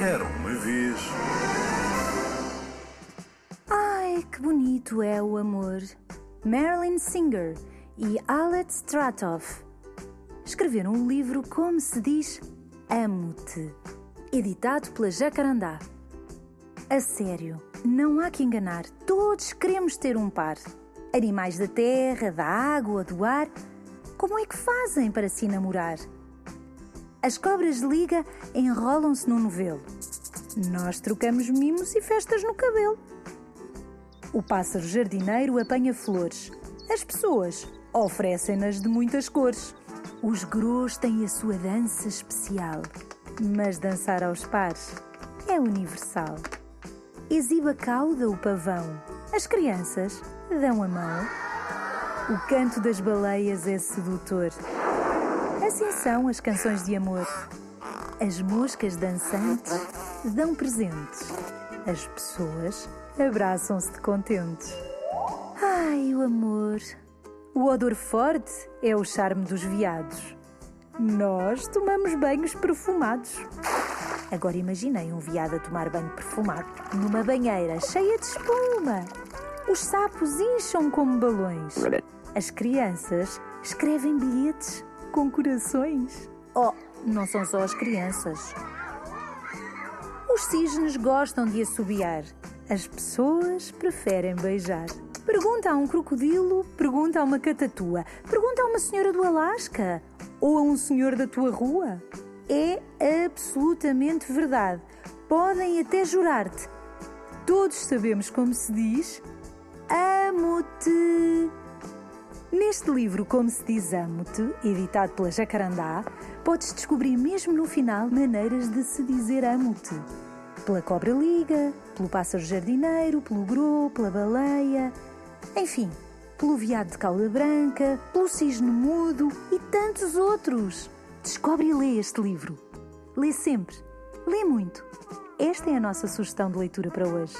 Era uma vez. Ai, que bonito é o amor. Marilyn Singer e Alet Stratoff escreveram um livro como se diz Amo-te, editado pela Jacarandá. A sério, não há que enganar, todos queremos ter um par. Animais da terra, da água, do ar. Como é que fazem para se namorar? As cobras de liga enrolam-se num novelo. Nós trocamos mimos e festas no cabelo. O pássaro jardineiro apanha flores. As pessoas oferecem-nas de muitas cores. Os grôs têm a sua dança especial. Mas dançar aos pares é universal. Exiba a cauda o pavão. As crianças dão a mão. O canto das baleias é sedutor. Assim são as canções de amor. As moscas dançantes dão presentes. As pessoas abraçam-se de contentes. Ai, o amor! O odor forte é o charme dos veados. Nós tomamos banhos perfumados. Agora imaginei um veado a tomar banho perfumado numa banheira cheia de espuma. Os sapos incham como balões. As crianças escrevem bilhetes com corações. Oh, não são só as crianças. Os cisnes gostam de assobiar. As pessoas preferem beijar. Pergunta a um crocodilo, pergunta a uma catatua, pergunta a uma senhora do Alasca ou a um senhor da tua rua. É absolutamente verdade. Podem até jurar-te. Todos sabemos como se diz: Amo-te. Neste livro, Como se diz Amo-te, editado pela Jacarandá, podes descobrir mesmo no final maneiras de se dizer amo-te. Pela cobra liga, pelo pássaro jardineiro, pelo grô, pela baleia, enfim, pelo veado de cauda branca, pelo cisne mudo e tantos outros. Descobre e lê este livro. Lê sempre, lê muito. Esta é a nossa sugestão de leitura para hoje.